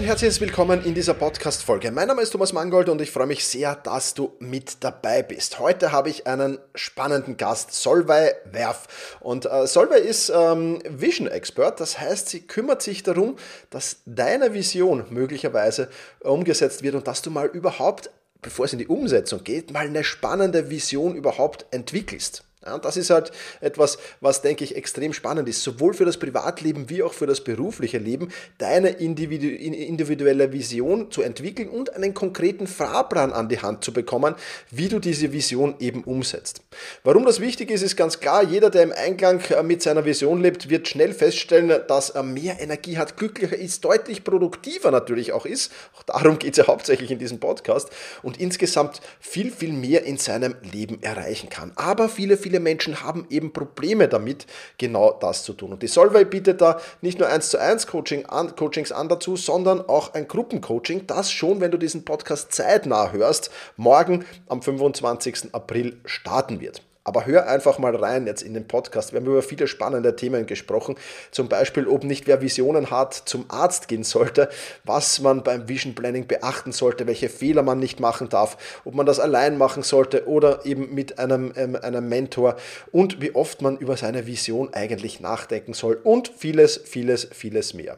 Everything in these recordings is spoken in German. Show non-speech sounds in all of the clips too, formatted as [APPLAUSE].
Und herzlich willkommen in dieser Podcast-Folge. Mein Name ist Thomas Mangold und ich freue mich sehr, dass du mit dabei bist. Heute habe ich einen spannenden Gast, Solvay Werf. Und äh, Solvay ist ähm, Vision Expert, das heißt, sie kümmert sich darum, dass deine Vision möglicherweise umgesetzt wird und dass du mal überhaupt, bevor es in die Umsetzung geht, mal eine spannende Vision überhaupt entwickelst. Ja, das ist halt etwas, was, denke ich, extrem spannend ist, sowohl für das Privatleben wie auch für das berufliche Leben, deine individuelle Vision zu entwickeln und einen konkreten Fahrplan an die Hand zu bekommen, wie du diese Vision eben umsetzt. Warum das wichtig ist, ist ganz klar, jeder, der im Einklang äh, mit seiner Vision lebt, wird schnell feststellen, dass er mehr Energie hat, glücklicher ist, deutlich produktiver natürlich auch ist. Auch darum geht es ja hauptsächlich in diesem Podcast und insgesamt viel, viel mehr in seinem Leben erreichen kann. Aber viele, viele viele Menschen haben eben Probleme damit, genau das zu tun. Und die Solvay bietet da nicht nur 1 zu 1 Coaching an, Coachings an dazu, sondern auch ein Gruppencoaching, das schon, wenn du diesen Podcast zeitnah hörst, morgen am 25. April starten wird. Aber hör einfach mal rein jetzt in den Podcast. Wir haben über viele spannende Themen gesprochen. Zum Beispiel, ob nicht wer Visionen hat, zum Arzt gehen sollte, was man beim Vision Planning beachten sollte, welche Fehler man nicht machen darf, ob man das allein machen sollte oder eben mit einem, ähm, einem Mentor und wie oft man über seine Vision eigentlich nachdenken soll und vieles, vieles, vieles mehr.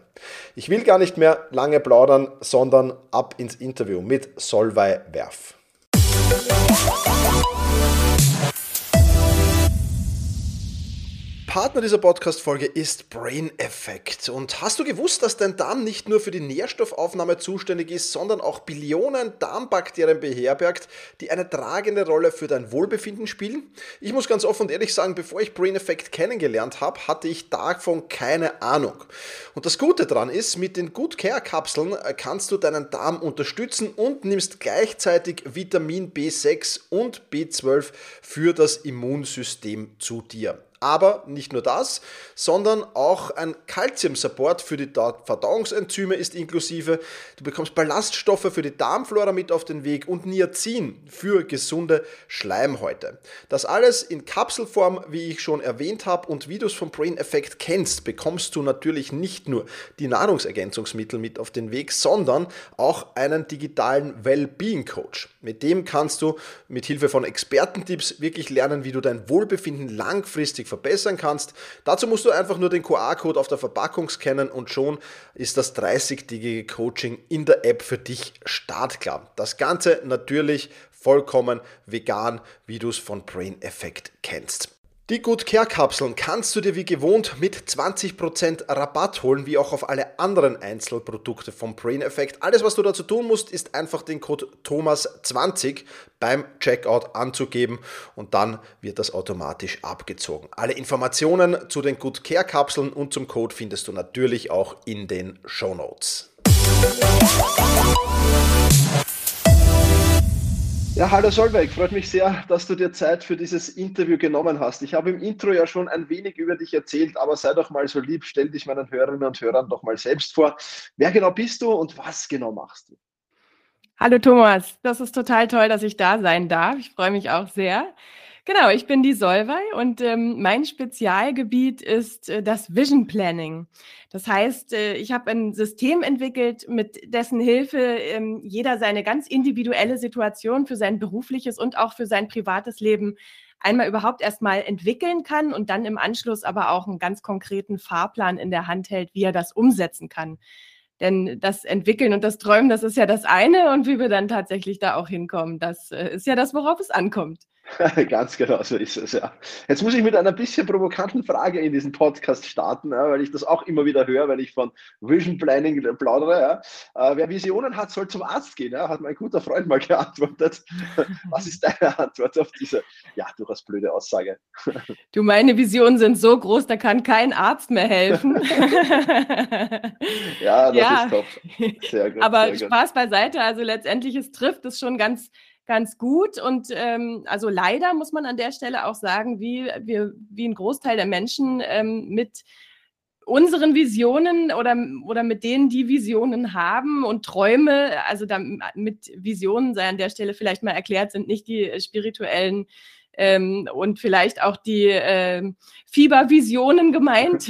Ich will gar nicht mehr lange plaudern, sondern ab ins Interview mit Solvay Werf. Partner dieser Podcast-Folge ist Brain Effect. Und hast du gewusst, dass dein Darm nicht nur für die Nährstoffaufnahme zuständig ist, sondern auch Billionen Darmbakterien beherbergt, die eine tragende Rolle für dein Wohlbefinden spielen? Ich muss ganz offen und ehrlich sagen, bevor ich Brain Effect kennengelernt habe, hatte ich davon keine Ahnung. Und das Gute daran ist, mit den Good Care Kapseln äh, kannst du deinen Darm unterstützen und nimmst gleichzeitig Vitamin B6 und B12 für das Immunsystem zu dir. Aber nicht nur das, sondern auch ein Calcium-Support für die Verdauungsenzyme ist inklusive. Du bekommst Ballaststoffe für die Darmflora mit auf den Weg und Niacin für gesunde Schleimhäute. Das alles in Kapselform, wie ich schon erwähnt habe, und wie du es vom Brain Effect kennst, bekommst du natürlich nicht nur die Nahrungsergänzungsmittel mit auf den Weg, sondern auch einen digitalen Wellbeing Coach. Mit dem kannst du mit Hilfe von Expertentipps wirklich lernen, wie du dein Wohlbefinden langfristig verbessern kannst. Dazu musst du einfach nur den QR-Code auf der Verpackung scannen und schon ist das 30-tägige Coaching in der App für dich startklar. Das Ganze natürlich vollkommen vegan, wie du es von Brain Effect kennst. Die Good Care Kapseln kannst du dir wie gewohnt mit 20% Rabatt holen, wie auch auf alle anderen Einzelprodukte vom Brain Effect. Alles, was du dazu tun musst, ist einfach den Code Thomas20 beim Checkout anzugeben und dann wird das automatisch abgezogen. Alle Informationen zu den Good Care Kapseln und zum Code findest du natürlich auch in den Show Notes. Ja, hallo Solveig, freut mich sehr, dass du dir Zeit für dieses Interview genommen hast. Ich habe im Intro ja schon ein wenig über dich erzählt, aber sei doch mal so lieb, stell dich meinen Hörerinnen und Hörern doch mal selbst vor. Wer genau bist du und was genau machst du? Hallo Thomas, das ist total toll, dass ich da sein darf. Ich freue mich auch sehr. Genau, ich bin die Solvay und ähm, mein Spezialgebiet ist äh, das Vision Planning. Das heißt, äh, ich habe ein System entwickelt, mit dessen Hilfe ähm, jeder seine ganz individuelle Situation für sein berufliches und auch für sein privates Leben einmal überhaupt erstmal entwickeln kann und dann im Anschluss aber auch einen ganz konkreten Fahrplan in der Hand hält, wie er das umsetzen kann. Denn das Entwickeln und das Träumen, das ist ja das eine und wie wir dann tatsächlich da auch hinkommen, das äh, ist ja das, worauf es ankommt. [LAUGHS] Ganz genau so ist es, ja. Jetzt muss ich mit einer bisschen provokanten Frage in diesen Podcast starten, ja, weil ich das auch immer wieder höre, wenn ich von Vision Planning plaudere. Ja. Äh, wer Visionen hat, soll zum Arzt gehen, ja, hat mein guter Freund mal [LAUGHS] geantwortet. Was ist deine Antwort auf diese, ja, durchaus blöde Aussage? Du, meine Visionen sind so groß, da kann kein Arzt mehr helfen. [LAUGHS] ja, das ist top. Sehr gut. Aber sehr Spaß gut. beiseite, also letztendlich, es trifft es schon ganz ganz gut. Und ähm, also leider muss man an der Stelle auch sagen, wie, wir, wie ein Großteil der Menschen ähm, mit unseren Visionen oder, oder mit denen, die Visionen haben und Träume, also mit Visionen sei an der Stelle vielleicht mal erklärt, sind nicht die spirituellen ähm, und vielleicht auch die äh, Fiebervisionen gemeint,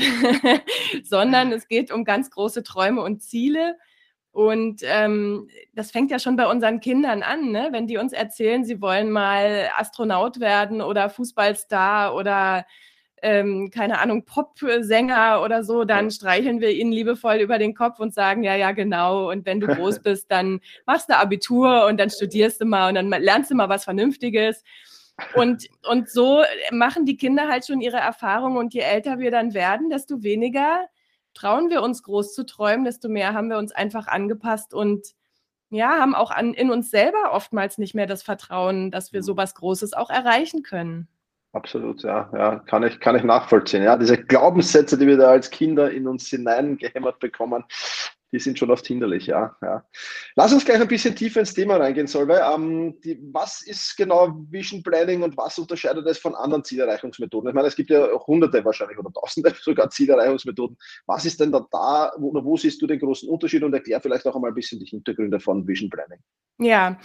[LAUGHS] sondern es geht um ganz große Träume und Ziele. Und ähm, das fängt ja schon bei unseren Kindern an, ne? wenn die uns erzählen, sie wollen mal Astronaut werden oder Fußballstar oder ähm, keine Ahnung, Popsänger oder so, dann streicheln wir ihnen liebevoll über den Kopf und sagen, ja, ja, genau. Und wenn du groß [LAUGHS] bist, dann machst du Abitur und dann studierst du mal und dann lernst du mal was Vernünftiges. Und, und so machen die Kinder halt schon ihre Erfahrungen und je älter wir dann werden, desto weniger trauen wir uns groß zu träumen, desto mehr haben wir uns einfach angepasst und ja, haben auch an, in uns selber oftmals nicht mehr das Vertrauen, dass wir mhm. sowas Großes auch erreichen können. Absolut, ja, ja, kann ich, kann ich nachvollziehen. Ja, diese Glaubenssätze, die wir da als Kinder in uns hineingehämmert bekommen, die sind schon oft hinderlich, ja, ja. Lass uns gleich ein bisschen tiefer ins Thema reingehen, Solveig. Ähm, die, was ist genau Vision Planning und was unterscheidet es von anderen Zielerreichungsmethoden? Ich meine, es gibt ja hunderte wahrscheinlich oder tausende [LAUGHS] sogar Zielerreichungsmethoden. Was ist denn da da, wo, wo siehst du den großen Unterschied und erklär vielleicht auch einmal ein bisschen die Hintergründe von Vision Planning. Ja,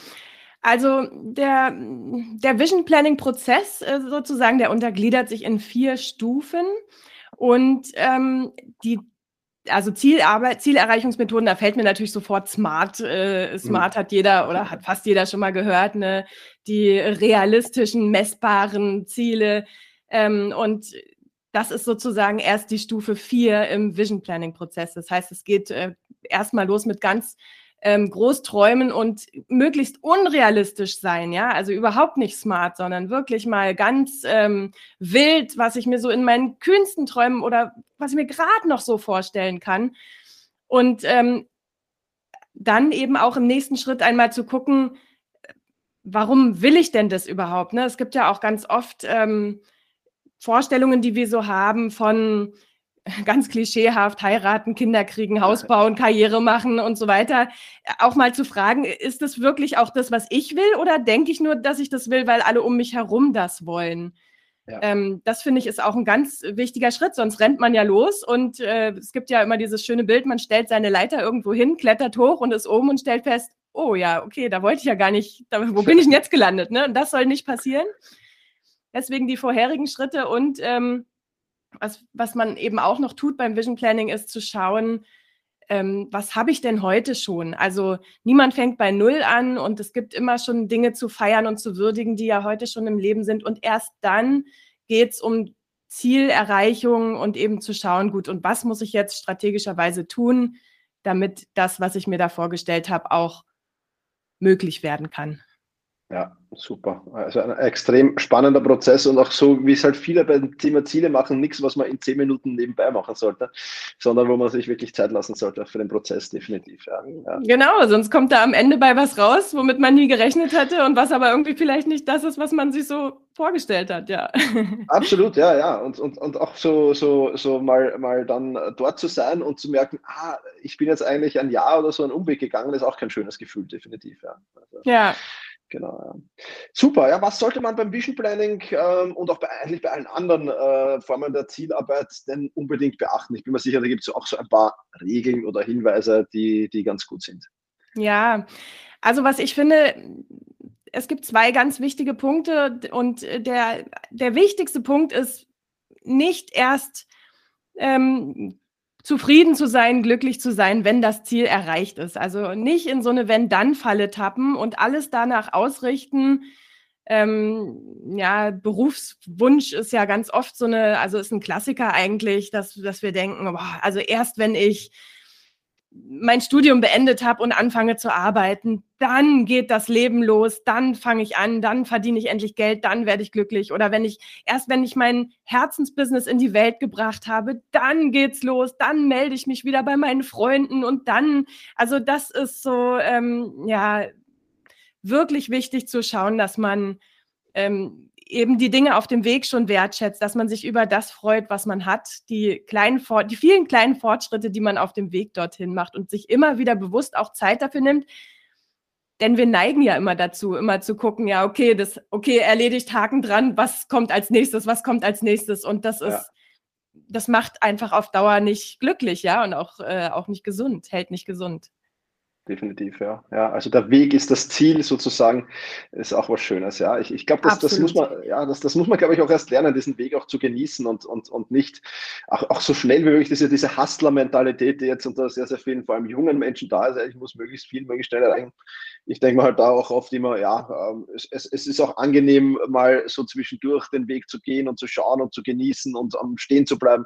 also der, der Vision Planning Prozess äh, sozusagen, der untergliedert sich in vier Stufen und ähm, die also Zielarbeit, Zielerreichungsmethoden, da fällt mir natürlich sofort Smart. Äh, Smart mhm. hat jeder oder hat fast jeder schon mal gehört, ne? Die realistischen, messbaren Ziele. Ähm, und das ist sozusagen erst die Stufe vier im Vision Planning Prozess. Das heißt, es geht äh, erstmal los mit ganz ähm, groß träumen und möglichst unrealistisch sein, ja, also überhaupt nicht smart, sondern wirklich mal ganz ähm, wild, was ich mir so in meinen kühnsten Träumen oder was ich mir gerade noch so vorstellen kann. Und ähm, dann eben auch im nächsten Schritt einmal zu gucken, warum will ich denn das überhaupt? Ne? Es gibt ja auch ganz oft ähm, Vorstellungen, die wir so haben von [LAUGHS] ganz klischeehaft heiraten, Kinder kriegen, Haus bauen, Karriere machen und so weiter, auch mal zu fragen, ist das wirklich auch das, was ich will oder denke ich nur, dass ich das will, weil alle um mich herum das wollen? Ja. Ähm, das finde ich ist auch ein ganz wichtiger Schritt, sonst rennt man ja los und äh, es gibt ja immer dieses schöne Bild, man stellt seine Leiter irgendwo hin, klettert hoch und ist oben und stellt fest, oh ja, okay, da wollte ich ja gar nicht, da, wo bin ich denn jetzt gelandet? Ne? Und das soll nicht passieren. Deswegen die vorherigen Schritte und ähm, was, was man eben auch noch tut beim Vision Planning, ist zu schauen, ähm, was habe ich denn heute schon? Also niemand fängt bei Null an und es gibt immer schon Dinge zu feiern und zu würdigen, die ja heute schon im Leben sind. Und erst dann geht es um Zielerreichung und eben zu schauen, gut, und was muss ich jetzt strategischerweise tun, damit das, was ich mir da vorgestellt habe, auch möglich werden kann. Ja, super. Also ein extrem spannender Prozess und auch so, wie es halt viele beim Thema Ziele machen, nichts, was man in zehn Minuten nebenbei machen sollte, sondern wo man sich wirklich Zeit lassen sollte für den Prozess, definitiv. Ja. Ja. Genau, sonst kommt da am Ende bei was raus, womit man nie gerechnet hätte und was aber irgendwie vielleicht nicht das ist, was man sich so vorgestellt hat, ja. [LAUGHS] Absolut, ja, ja. Und, und, und auch so, so, so mal, mal dann dort zu sein und zu merken, ah, ich bin jetzt eigentlich ein Jahr oder so einen Umweg gegangen, ist auch kein schönes Gefühl, definitiv, ja. Also, ja. Genau. Ja. Super. Ja, was sollte man beim Vision Planning ähm, und auch bei, eigentlich bei allen anderen äh, Formen der Zielarbeit denn unbedingt beachten? Ich bin mir sicher, da gibt es auch so ein paar Regeln oder Hinweise, die, die ganz gut sind. Ja, also was ich finde, es gibt zwei ganz wichtige Punkte und der, der wichtigste Punkt ist nicht erst ähm, zufrieden zu sein, glücklich zu sein, wenn das Ziel erreicht ist. Also nicht in so eine Wenn-Dann-Falle tappen und alles danach ausrichten. Ähm, ja, Berufswunsch ist ja ganz oft so eine, also ist ein Klassiker eigentlich, dass, dass wir denken, boah, also erst wenn ich mein Studium beendet habe und anfange zu arbeiten, dann geht das Leben los, dann fange ich an, dann verdiene ich endlich Geld, dann werde ich glücklich. Oder wenn ich, erst wenn ich mein Herzensbusiness in die Welt gebracht habe, dann geht's los, dann melde ich mich wieder bei meinen Freunden und dann, also das ist so, ähm, ja, wirklich wichtig zu schauen, dass man ähm, eben die Dinge auf dem Weg schon wertschätzt, dass man sich über das freut, was man hat, die kleinen, die vielen kleinen Fortschritte, die man auf dem Weg dorthin macht und sich immer wieder bewusst auch Zeit dafür nimmt. denn wir neigen ja immer dazu, immer zu gucken, ja, okay, das, okay, erledigt, Haken dran, was kommt als nächstes, was kommt als nächstes. Und das ist, ja. das macht einfach auf Dauer nicht glücklich, ja, und auch, äh, auch nicht gesund, hält nicht gesund definitiv, ja. Ja, also der Weg ist das Ziel sozusagen, ist auch was Schönes, ja. Ich, ich glaube, das, das muss man, ja, das, das muss man, glaube ich, auch erst lernen, diesen Weg auch zu genießen und, und, und nicht auch, auch so schnell wie möglich diese, diese Hustler-Mentalität, die jetzt unter sehr, sehr vielen, vor allem jungen Menschen da ist, ich muss möglichst viel, möglichst schnell erreichen. Ich denke mal halt da auch oft immer, ja, ähm, es, es, es ist auch angenehm, mal so zwischendurch den Weg zu gehen und zu schauen und zu genießen und am Stehen zu bleiben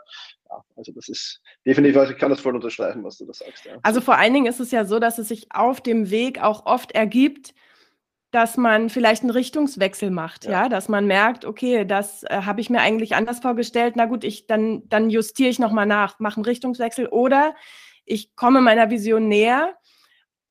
ja, also das ist definitiv, also ich kann das voll unterstreichen, was du da sagst. Ja. Also vor allen Dingen ist es ja so, dass es sich auf dem Weg auch oft ergibt, dass man vielleicht einen Richtungswechsel macht, ja, ja? dass man merkt, okay, das äh, habe ich mir eigentlich anders vorgestellt. Na gut, ich dann dann justiere ich noch mal nach, mache einen Richtungswechsel oder ich komme meiner Vision näher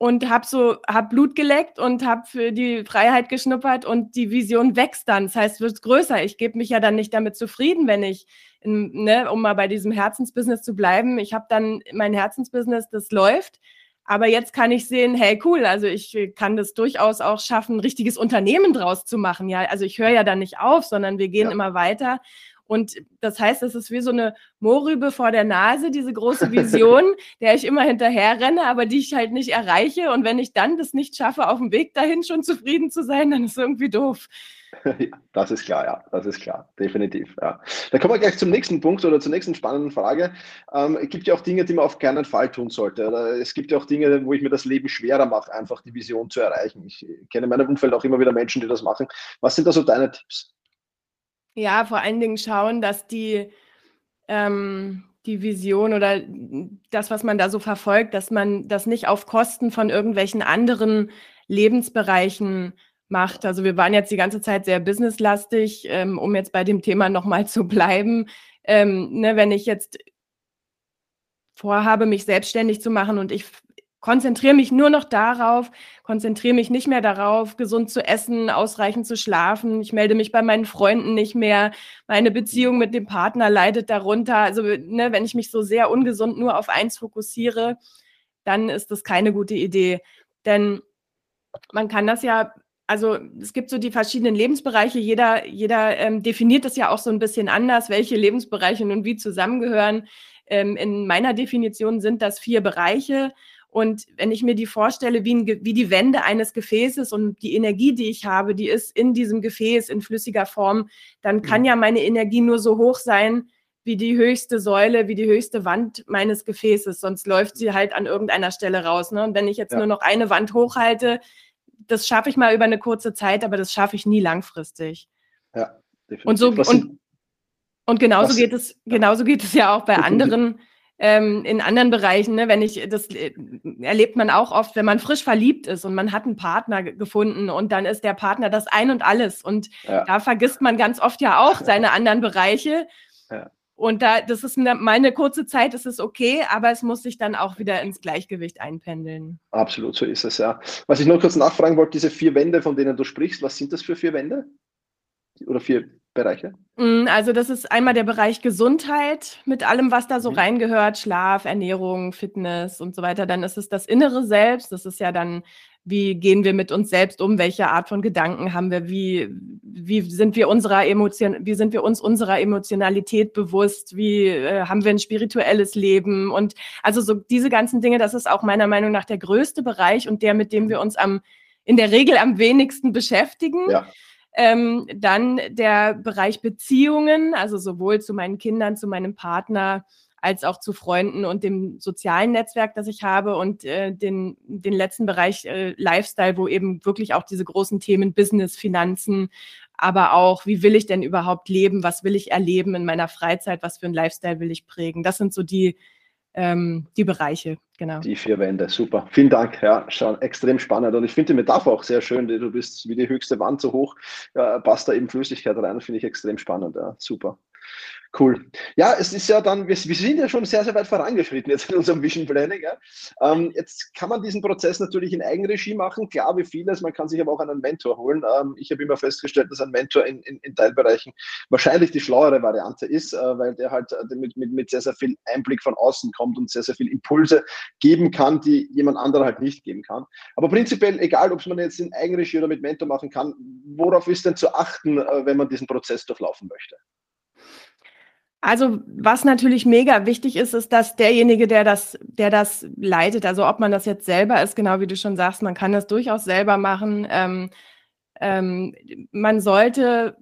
und habe so hab Blut geleckt und habe für die Freiheit geschnuppert und die Vision wächst dann. Das heißt, wird größer. Ich gebe mich ja dann nicht damit zufrieden, wenn ich, in, ne, um mal bei diesem Herzensbusiness zu bleiben, ich habe dann mein Herzensbusiness, das läuft. Aber jetzt kann ich sehen, hey, cool, also ich kann das durchaus auch schaffen, ein richtiges Unternehmen draus zu machen. Ja, also ich höre ja dann nicht auf, sondern wir gehen ja. immer weiter. Und das heißt, es ist wie so eine Mohrrübe vor der Nase, diese große Vision, [LAUGHS] der ich immer hinterher renne, aber die ich halt nicht erreiche. Und wenn ich dann das nicht schaffe, auf dem Weg dahin schon zufrieden zu sein, dann ist es irgendwie doof. [LAUGHS] das ist klar, ja, das ist klar, definitiv. Ja. Dann kommen wir gleich zum nächsten Punkt oder zur nächsten spannenden Frage. Ähm, es gibt ja auch Dinge, die man auf keinen Fall tun sollte. Oder es gibt ja auch Dinge, wo ich mir das Leben schwerer mache, einfach die Vision zu erreichen. Ich kenne in meinem Umfeld auch immer wieder Menschen, die das machen. Was sind da so deine Tipps? Ja, vor allen Dingen schauen, dass die, ähm, die Vision oder das, was man da so verfolgt, dass man das nicht auf Kosten von irgendwelchen anderen Lebensbereichen macht. Also wir waren jetzt die ganze Zeit sehr businesslastig, ähm, um jetzt bei dem Thema nochmal zu bleiben. Ähm, ne, wenn ich jetzt vorhabe, mich selbstständig zu machen und ich konzentriere mich nur noch darauf, konzentriere mich nicht mehr darauf, gesund zu essen, ausreichend zu schlafen. Ich melde mich bei meinen Freunden nicht mehr. Meine Beziehung mit dem Partner leidet darunter. Also, ne, wenn ich mich so sehr ungesund nur auf eins fokussiere, dann ist das keine gute Idee. Denn man kann das ja, also es gibt so die verschiedenen Lebensbereiche. Jeder, jeder ähm, definiert das ja auch so ein bisschen anders, welche Lebensbereiche nun wie zusammengehören. Ähm, in meiner Definition sind das vier Bereiche. Und wenn ich mir die vorstelle, wie, ein, wie, die Wände eines Gefäßes und die Energie, die ich habe, die ist in diesem Gefäß in flüssiger Form, dann kann mhm. ja meine Energie nur so hoch sein, wie die höchste Säule, wie die höchste Wand meines Gefäßes. Sonst läuft sie halt an irgendeiner Stelle raus. Ne? Und wenn ich jetzt ja. nur noch eine Wand hochhalte, das schaffe ich mal über eine kurze Zeit, aber das schaffe ich nie langfristig. Ja, definitiv. Und so, und, und genauso geht es, genauso geht es ja auch bei anderen ähm, in anderen Bereichen, ne, wenn ich, das äh, erlebt man auch oft, wenn man frisch verliebt ist und man hat einen Partner gefunden und dann ist der Partner das Ein und Alles. Und ja. da vergisst man ganz oft ja auch seine [LAUGHS] anderen Bereiche. Ja. Und da, das ist eine, meine kurze Zeit, ist es okay, aber es muss sich dann auch wieder ins Gleichgewicht einpendeln. Absolut, so ist es, ja. Was ich noch kurz nachfragen wollte, diese vier Wände, von denen du sprichst, was sind das für vier Wände? Oder vier Bereiche? Mm, also das ist einmal der Bereich Gesundheit mit allem, was da so mhm. reingehört, Schlaf, Ernährung, Fitness und so weiter. Dann ist es das innere Selbst. Das ist ja dann, wie gehen wir mit uns selbst um? Welche Art von Gedanken haben wir? Wie, wie sind wir unserer Emotion, wie sind wir uns unserer Emotionalität bewusst? Wie äh, haben wir ein spirituelles Leben? Und also so diese ganzen Dinge, das ist auch meiner Meinung nach der größte Bereich und der, mit dem wir uns am in der Regel am wenigsten beschäftigen. Ja. Ähm, dann der Bereich Beziehungen, also sowohl zu meinen Kindern, zu meinem Partner, als auch zu Freunden und dem sozialen Netzwerk, das ich habe und äh, den, den letzten Bereich äh, Lifestyle, wo eben wirklich auch diese großen Themen Business, Finanzen, aber auch, wie will ich denn überhaupt leben, was will ich erleben in meiner Freizeit, was für ein Lifestyle will ich prägen. Das sind so die, ähm, die Bereiche, genau. Die vier Wände, super. Vielen Dank, ja, schon extrem spannend. Und ich finde die Metapher auch sehr schön, du bist wie die höchste Wand so hoch, ja, passt da eben Flüssigkeit rein, finde ich extrem spannend, ja, super. Cool. Ja, es ist ja dann, wir, wir, sind ja schon sehr, sehr weit vorangeschritten jetzt in unserem Vision Planning. Ja. Ähm, jetzt kann man diesen Prozess natürlich in Eigenregie machen, klar wie vieles, man kann sich aber auch einen Mentor holen. Ähm, ich habe immer festgestellt, dass ein Mentor in, in, in, Teilbereichen wahrscheinlich die schlauere Variante ist, äh, weil der halt äh, mit, mit, mit sehr, sehr viel Einblick von außen kommt und sehr, sehr viel Impulse geben kann, die jemand anderer halt nicht geben kann. Aber prinzipiell, egal ob es man jetzt in Eigenregie oder mit Mentor machen kann, worauf ist denn zu achten, äh, wenn man diesen Prozess durchlaufen möchte? Also was natürlich mega wichtig ist, ist, dass derjenige, der das, der das leitet, also ob man das jetzt selber ist, genau wie du schon sagst, man kann das durchaus selber machen. Ähm, ähm, man sollte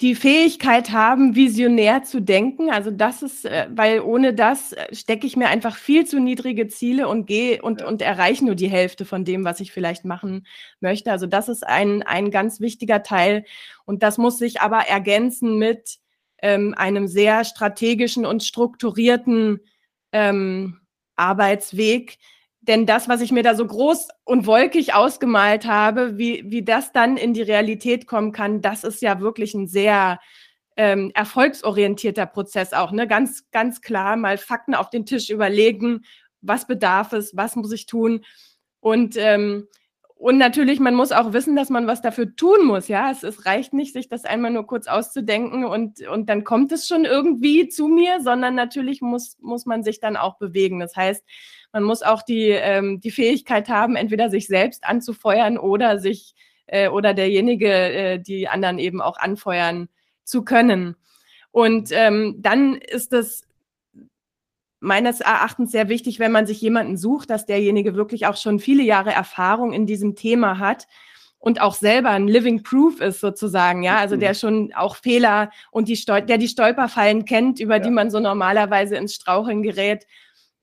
die Fähigkeit haben, visionär zu denken. Also das ist, äh, weil ohne das äh, stecke ich mir einfach viel zu niedrige Ziele und gehe und, ja. und erreiche nur die Hälfte von dem, was ich vielleicht machen möchte. Also das ist ein, ein ganz wichtiger Teil. Und das muss sich aber ergänzen mit ähm, einem sehr strategischen und strukturierten ähm, Arbeitsweg, denn das, was ich mir da so groß und wolkig ausgemalt habe, wie, wie das dann in die Realität kommen kann, das ist ja wirklich ein sehr ähm, erfolgsorientierter Prozess auch. Ne? Ganz, ganz klar mal Fakten auf den Tisch überlegen, was bedarf es, was muss ich tun. Und, ähm, und natürlich, man muss auch wissen, dass man was dafür tun muss. Ja, es, es reicht nicht, sich das einmal nur kurz auszudenken und, und dann kommt es schon irgendwie zu mir, sondern natürlich muss, muss man sich dann auch bewegen. Das heißt, man muss auch die, ähm, die Fähigkeit haben, entweder sich selbst anzufeuern oder sich äh, oder derjenige, äh, die anderen eben auch anfeuern zu können. Und ähm, dann ist es meines Erachtens sehr wichtig, wenn man sich jemanden sucht, dass derjenige wirklich auch schon viele Jahre Erfahrung in diesem Thema hat und auch selber ein Living Proof ist sozusagen, ja, also der mhm. schon auch Fehler und die Stol der die Stolperfallen kennt, über ja. die man so normalerweise ins Straucheln gerät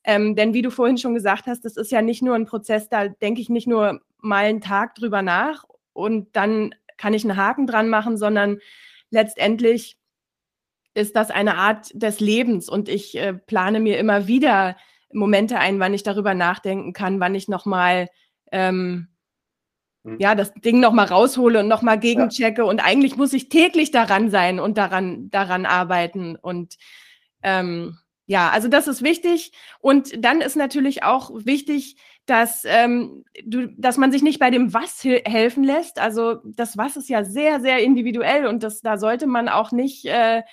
ähm, denn wie du vorhin schon gesagt hast, das ist ja nicht nur ein Prozess, da denke ich nicht nur mal einen Tag drüber nach und dann kann ich einen Haken dran machen, sondern letztendlich ist das eine Art des Lebens und ich äh, plane mir immer wieder Momente ein, wann ich darüber nachdenken kann, wann ich nochmal ähm, mhm. ja, das Ding nochmal raushole und nochmal gegenchecke. Ja. Und eigentlich muss ich täglich daran sein und daran, daran arbeiten. Und ähm, ja, also das ist wichtig. Und dann ist natürlich auch wichtig, dass, ähm, du, dass man sich nicht bei dem Was helfen lässt. Also das Was ist ja sehr, sehr individuell und das, da sollte man auch nicht, äh,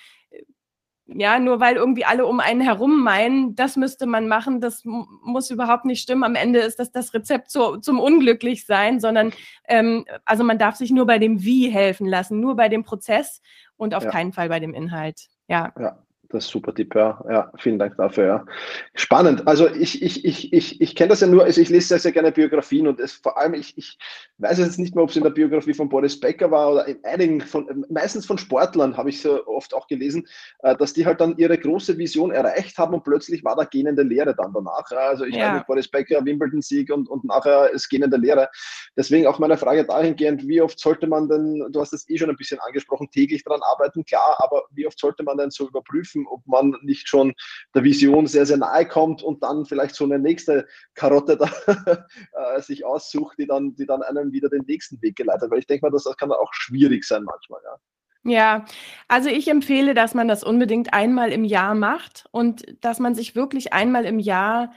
ja, nur weil irgendwie alle um einen herum meinen, das müsste man machen, das muss überhaupt nicht stimmen. Am Ende ist das das Rezept zu, zum Unglücklichsein, sondern ähm, also man darf sich nur bei dem Wie helfen lassen, nur bei dem Prozess und auf ja. keinen Fall bei dem Inhalt. Ja. ja. Das ist super Tipp, ja. ja. Vielen Dank dafür, ja. Spannend. Also ich, ich, ich, ich, ich kenne das ja nur, also ich lese sehr, sehr gerne Biografien und es, vor allem, ich, ich weiß jetzt nicht mehr, ob es in der Biografie von Boris Becker war oder in einigen von, meistens von Sportlern habe ich so oft auch gelesen, äh, dass die halt dann ihre große Vision erreicht haben und plötzlich war da gähnende Lehre dann danach. Also ich ja. nicht, Boris Becker, Wimbledon-Sieg und, und nachher ist gähnende Lehre. Deswegen auch meine Frage dahingehend, wie oft sollte man denn, du hast es eh schon ein bisschen angesprochen, täglich daran arbeiten, klar, aber wie oft sollte man denn so überprüfen, ob man nicht schon der Vision sehr, sehr nahe kommt und dann vielleicht so eine nächste Karotte da, [LAUGHS] äh, sich aussucht, die dann, die dann einem wieder den nächsten Weg geleitet. Weil ich denke mal, das kann auch schwierig sein manchmal, ja. Ja, also ich empfehle, dass man das unbedingt einmal im Jahr macht und dass man sich wirklich einmal im Jahr,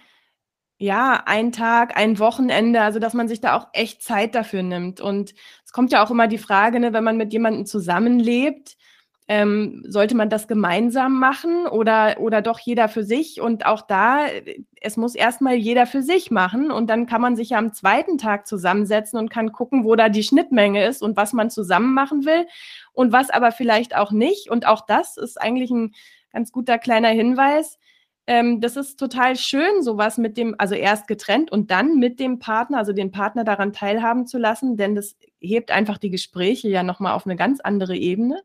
ja, ein Tag, ein Wochenende, also dass man sich da auch echt Zeit dafür nimmt. Und es kommt ja auch immer die Frage, ne, wenn man mit jemandem zusammenlebt, ähm, sollte man das gemeinsam machen oder, oder doch jeder für sich? Und auch da, es muss erstmal jeder für sich machen und dann kann man sich ja am zweiten Tag zusammensetzen und kann gucken, wo da die Schnittmenge ist und was man zusammen machen will und was aber vielleicht auch nicht. Und auch das ist eigentlich ein ganz guter kleiner Hinweis. Ähm, das ist total schön, sowas mit dem, also erst getrennt und dann mit dem Partner, also den Partner daran teilhaben zu lassen, denn das hebt einfach die Gespräche ja nochmal auf eine ganz andere Ebene.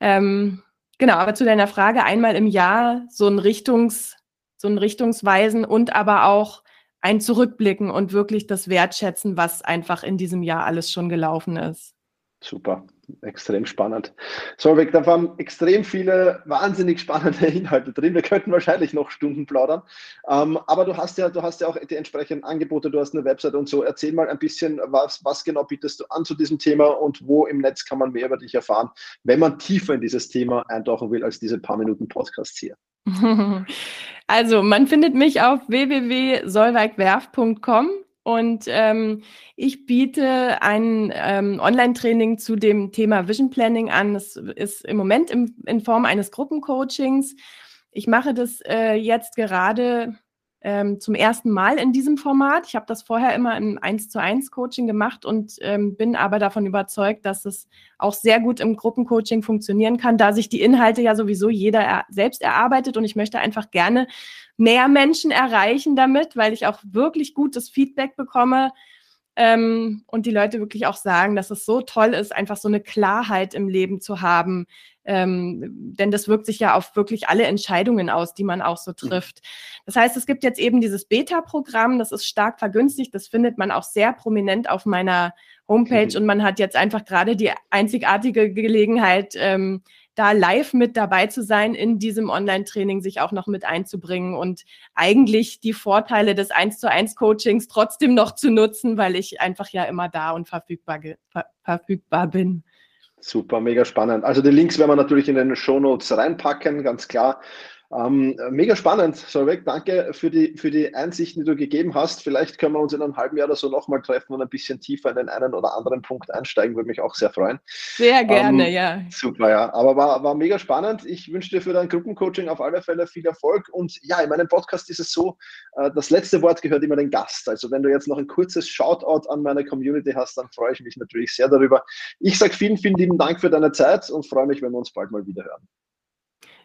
Ähm, genau, aber zu deiner Frage, einmal im Jahr so ein Richtungs, so ein Richtungsweisen und aber auch ein Zurückblicken und wirklich das Wertschätzen, was einfach in diesem Jahr alles schon gelaufen ist. Super. Extrem spannend. Solveig, da waren extrem viele wahnsinnig spannende [LAUGHS] Inhalte drin. Wir könnten wahrscheinlich noch Stunden plaudern. Ähm, aber du hast ja, du hast ja auch die entsprechenden Angebote, du hast eine Website und so. Erzähl mal ein bisschen, was, was genau bietest du an zu diesem Thema und wo im Netz kann man mehr über dich erfahren, wenn man tiefer in dieses Thema eintauchen will, als diese paar Minuten Podcasts hier. [LAUGHS] Also, man findet mich auf www.solveigwerf.com und ähm, ich biete ein ähm, Online-Training zu dem Thema Vision Planning an. Das ist im Moment im, in Form eines Gruppencoachings. Ich mache das äh, jetzt gerade ähm, zum ersten Mal in diesem Format. Ich habe das vorher immer im 1 zu 1 Coaching gemacht und ähm, bin aber davon überzeugt, dass es auch sehr gut im Gruppencoaching funktionieren kann, da sich die Inhalte ja sowieso jeder er selbst erarbeitet und ich möchte einfach gerne mehr Menschen erreichen damit, weil ich auch wirklich gutes Feedback bekomme ähm, und die Leute wirklich auch sagen, dass es so toll ist, einfach so eine Klarheit im Leben zu haben. Ähm, denn das wirkt sich ja auf wirklich alle Entscheidungen aus, die man auch so trifft. Das heißt, es gibt jetzt eben dieses Beta-Programm, das ist stark vergünstigt, das findet man auch sehr prominent auf meiner Homepage mhm. und man hat jetzt einfach gerade die einzigartige Gelegenheit, ähm, da live mit dabei zu sein, in diesem Online-Training sich auch noch mit einzubringen und eigentlich die Vorteile des 1 zu 1 Coachings trotzdem noch zu nutzen, weil ich einfach ja immer da und verfügbar, ver verfügbar bin. Super, mega spannend. Also die Links werden wir natürlich in den Show Notes reinpacken, ganz klar. Ähm, mega spannend, Solveig. Danke für die, für die Einsichten, die du gegeben hast. Vielleicht können wir uns in einem halben Jahr oder so nochmal treffen und ein bisschen tiefer in den einen oder anderen Punkt einsteigen. Würde mich auch sehr freuen. Sehr gerne, ähm, ja. Super, ja. Aber war, war mega spannend. Ich wünsche dir für dein Gruppencoaching auf alle Fälle viel Erfolg. Und ja, in meinem Podcast ist es so, äh, das letzte Wort gehört immer den Gast. Also wenn du jetzt noch ein kurzes Shoutout an meine Community hast, dann freue ich mich natürlich sehr darüber. Ich sage vielen, vielen lieben Dank für deine Zeit und freue mich, wenn wir uns bald mal wieder hören.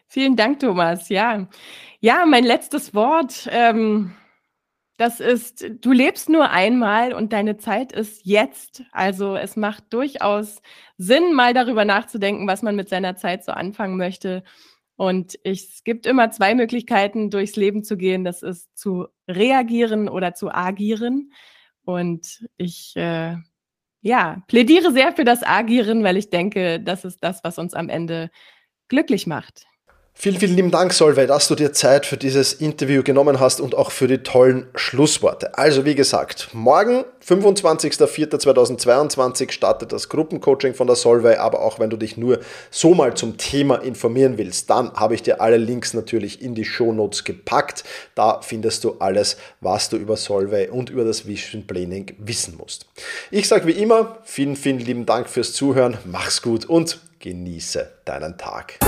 Vielen Dank, Thomas. Ja, ja, mein letztes Wort. Ähm, das ist, du lebst nur einmal und deine Zeit ist jetzt. Also es macht durchaus Sinn, mal darüber nachzudenken, was man mit seiner Zeit so anfangen möchte. Und ich, es gibt immer zwei Möglichkeiten, durchs Leben zu gehen. Das ist zu reagieren oder zu agieren. Und ich äh, ja, plädiere sehr für das Agieren, weil ich denke, das ist das, was uns am Ende glücklich macht. Vielen, vielen lieben Dank, Solveig, dass du dir Zeit für dieses Interview genommen hast und auch für die tollen Schlussworte. Also, wie gesagt, morgen, 25.04.2022, startet das Gruppencoaching von der Solveig. Aber auch wenn du dich nur so mal zum Thema informieren willst, dann habe ich dir alle Links natürlich in die Show Notes gepackt. Da findest du alles, was du über Solveig und über das Vision Planning wissen musst. Ich sage wie immer, vielen, vielen lieben Dank fürs Zuhören. Mach's gut und genieße deinen Tag.